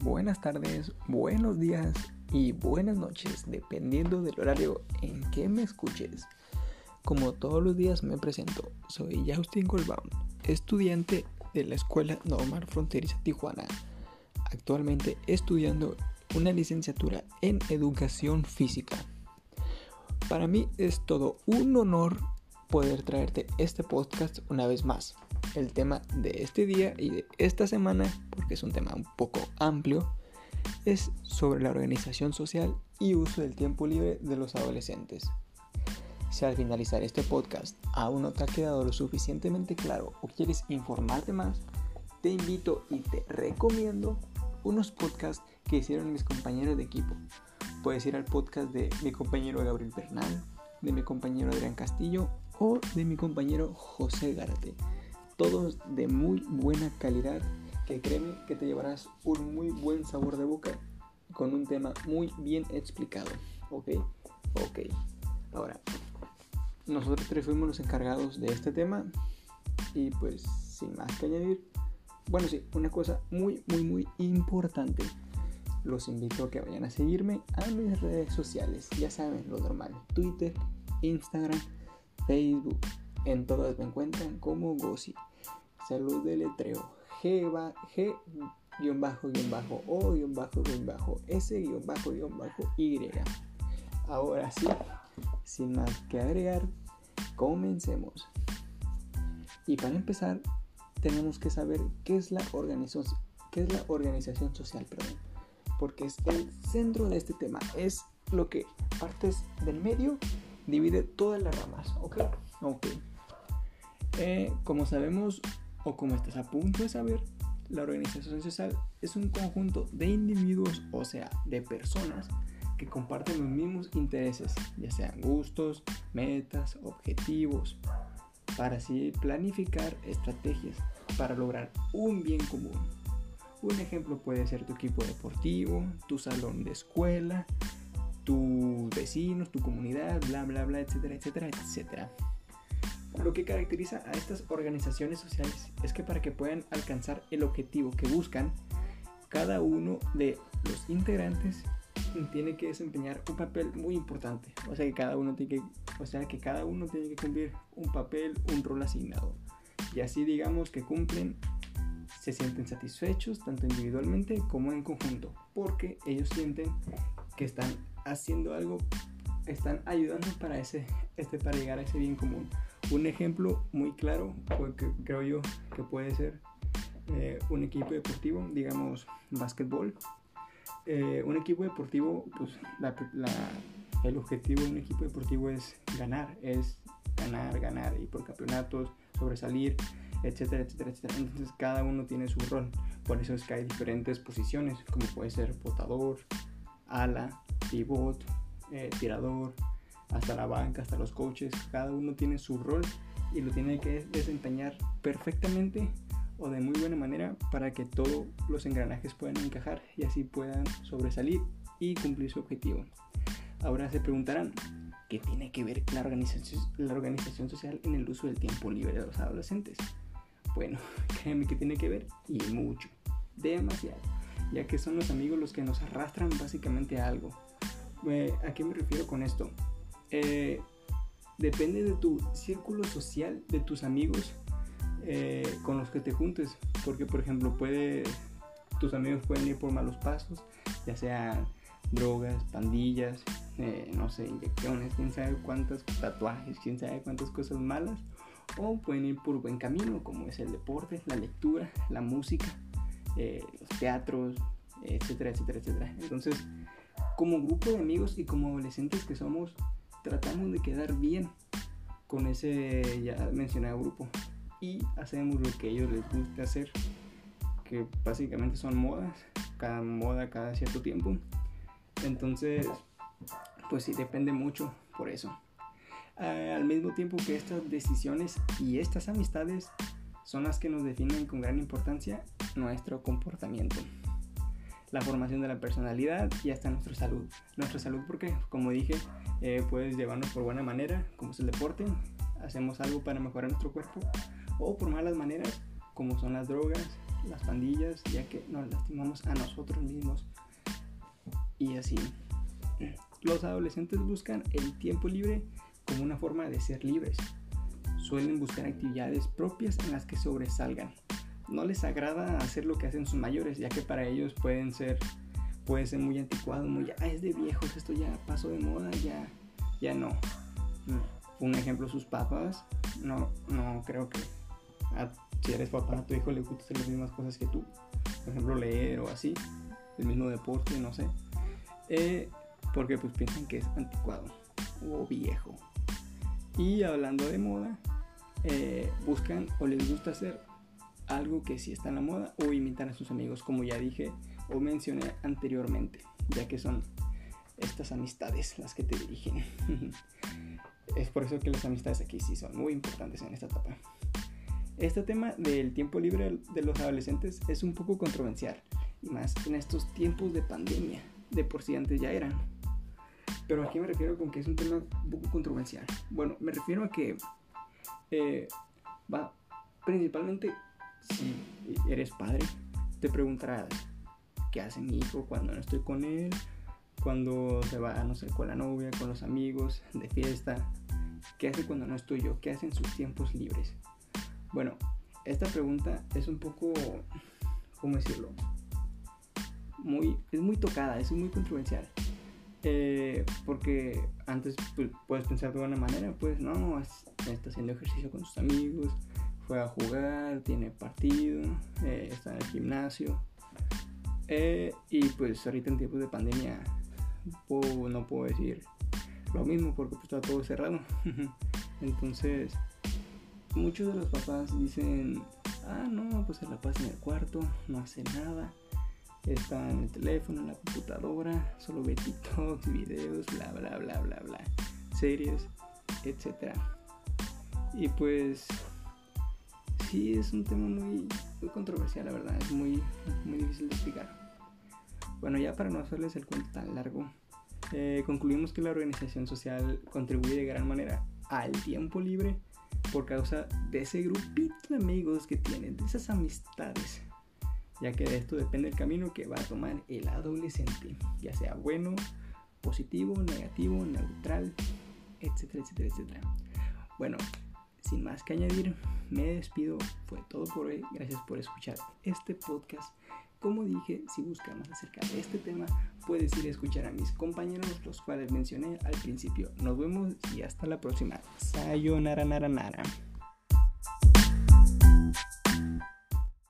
buenas tardes, buenos días y buenas noches, dependiendo del horario en que me escuches. Como todos los días me presento, soy Justin Goldbaum, estudiante de la Escuela Normal Fronteriza Tijuana, actualmente estudiando una licenciatura en Educación Física. Para mí es todo un honor poder traerte este podcast una vez más el tema de este día y de esta semana, porque es un tema un poco amplio, es sobre la organización social y uso del tiempo libre de los adolescentes. Si al finalizar este podcast aún no te ha quedado lo suficientemente claro o quieres informarte más, te invito y te recomiendo unos podcasts que hicieron mis compañeros de equipo. Puedes ir al podcast de mi compañero Gabriel Bernal, de mi compañero Adrián Castillo o de mi compañero José Gárate todos de muy buena calidad, que créeme que te llevarás un muy buen sabor de boca con un tema muy bien explicado. ¿Ok? Ok. Ahora, nosotros tres fuimos los encargados de este tema y pues sin más que añadir, bueno sí, una cosa muy muy muy importante. Los invito a que vayan a seguirme a mis redes sociales, ya saben, lo normal, Twitter, Instagram, Facebook, en todas me encuentran como Gossi. Salud de letreo. G, G guion bajo guion bajo O guion bajo guion bajo S guion bajo guion bajo Y. Ahora sí, sin más que agregar, comencemos. Y para empezar, tenemos que saber qué es la organización, qué es la organización social, perdón, porque es el centro de este tema, es lo que partes del medio divide todas las ramas, ¿ok? Ok. Eh, como sabemos, o como estás a punto de saber, la organización social es un conjunto de individuos, o sea, de personas que comparten los mismos intereses, ya sean gustos, metas, objetivos, para así planificar estrategias para lograr un bien común. Un ejemplo puede ser tu equipo deportivo, tu salón de escuela, tus vecinos, tu comunidad, bla, bla, bla, etcétera, etcétera, etcétera. Lo que caracteriza a estas organizaciones sociales es que para que puedan alcanzar el objetivo que buscan, cada uno de los integrantes tiene que desempeñar un papel muy importante. O sea que cada uno tiene que, o sea que cada uno tiene que cumplir un papel, un rol asignado. Y así digamos que cumplen, se sienten satisfechos tanto individualmente como en conjunto, porque ellos sienten que están haciendo algo, están ayudando para ese, este, para llegar a ese bien común. Un ejemplo muy claro, porque creo yo que puede ser eh, un equipo deportivo, digamos básquetbol. Eh, un equipo deportivo, pues el objetivo de un equipo deportivo es ganar, es ganar, ganar, y por campeonatos, sobresalir, etcétera, etcétera, etcétera. Entonces cada uno tiene su rol. Por eso es que hay diferentes posiciones, como puede ser botador, ala, pivot, eh, tirador, hasta la banca, hasta los coaches, cada uno tiene su rol y lo tiene que desempeñar perfectamente o de muy buena manera para que todos los engranajes puedan encajar y así puedan sobresalir y cumplir su objetivo. Ahora se preguntarán, ¿qué tiene que ver la organización, la organización social en el uso del tiempo libre de los adolescentes? Bueno, créeme que tiene que ver y mucho, demasiado, ya que son los amigos los que nos arrastran básicamente a algo. Eh, ¿A qué me refiero con esto? Eh, depende de tu círculo social, de tus amigos eh, con los que te juntes. Porque, por ejemplo, puede, tus amigos pueden ir por malos pasos, ya sea drogas, pandillas, no sé, inyecciones, quién sabe cuántos tatuajes, quién sabe cuántas cosas malas. O pueden ir por buen camino, como es el deporte, la lectura, la música, los teatros, etcétera, etcétera, etcétera. Entonces, como grupo de amigos y como adolescentes que somos, tratamos de quedar bien con ese ya mencionado grupo y hacemos lo que a ellos les gusta hacer, que básicamente son modas, cada moda cada cierto tiempo. Entonces, pues sí, depende mucho por eso. al mismo tiempo que estas decisiones y estas amistades son las que nos definen con gran importancia nuestro comportamiento la formación de la personalidad y hasta nuestra salud. Nuestra salud porque, como dije, eh, puedes llevarnos por buena manera, como es el deporte, hacemos algo para mejorar nuestro cuerpo, o por malas maneras, como son las drogas, las pandillas, ya que nos lastimamos a nosotros mismos. Y así. Los adolescentes buscan el tiempo libre como una forma de ser libres. Suelen buscar actividades propias en las que sobresalgan. No les agrada hacer lo que hacen sus mayores, ya que para ellos pueden ser puede ser muy anticuado, muy ya es de viejos, esto ya pasó de moda, ya ya no. Mm, un ejemplo sus papás, no no creo que si eres papá a tu hijo le gusta hacer las mismas cosas que tú. Por ejemplo, leer o así, el mismo deporte, no sé. Eh, porque pues piensan que es anticuado o viejo. Y hablando de moda, eh, buscan o les gusta hacer algo que sí está en la moda o imitar a sus amigos, como ya dije o mencioné anteriormente, ya que son estas amistades las que te dirigen. es por eso que las amistades aquí sí son muy importantes en esta etapa. Este tema del tiempo libre de los adolescentes es un poco controversial, y más en estos tiempos de pandemia, de por sí antes ya eran. Pero aquí me refiero con que es un tema un poco controversial. Bueno, me refiero a que eh, va principalmente si eres padre, te preguntarás qué hace mi hijo cuando no estoy con él, cuando se va, no sé, con la novia, con los amigos, de fiesta, qué hace cuando no estoy yo, qué hace en sus tiempos libres. Bueno, esta pregunta es un poco, ¿cómo decirlo? Muy, es muy tocada, es muy controversial. Eh, porque antes pues, puedes pensar de una manera, pues no, está haciendo ejercicio con sus amigos, fue a jugar, tiene partido, eh, está en el gimnasio. Eh, y pues ahorita en tiempos de pandemia no puedo decir lo mismo porque pues, está todo cerrado. Entonces, muchos de los papás dicen, ah, no, pues se la pasa en el cuarto, no hace nada está en el teléfono, en la computadora, solo ve TikToks, videos, bla, bla, bla, bla, bla, series, etc. Y pues sí es un tema muy, muy controversial, la verdad, es muy, muy difícil de explicar. Bueno, ya para no hacerles el cuento tan largo, eh, concluimos que la organización social contribuye de gran manera al tiempo libre por causa de ese grupito de amigos que tienen, de esas amistades ya que de esto depende el camino que va a tomar el adolescente, ya sea bueno, positivo, negativo, neutral, etcétera, etcétera, etcétera. Bueno, sin más que añadir, me despido, fue todo por hoy, gracias por escuchar este podcast. Como dije, si buscas más acerca de este tema, puedes ir a escuchar a mis compañeros, los cuales mencioné al principio. Nos vemos y hasta la próxima. Sayonara, nara, nara.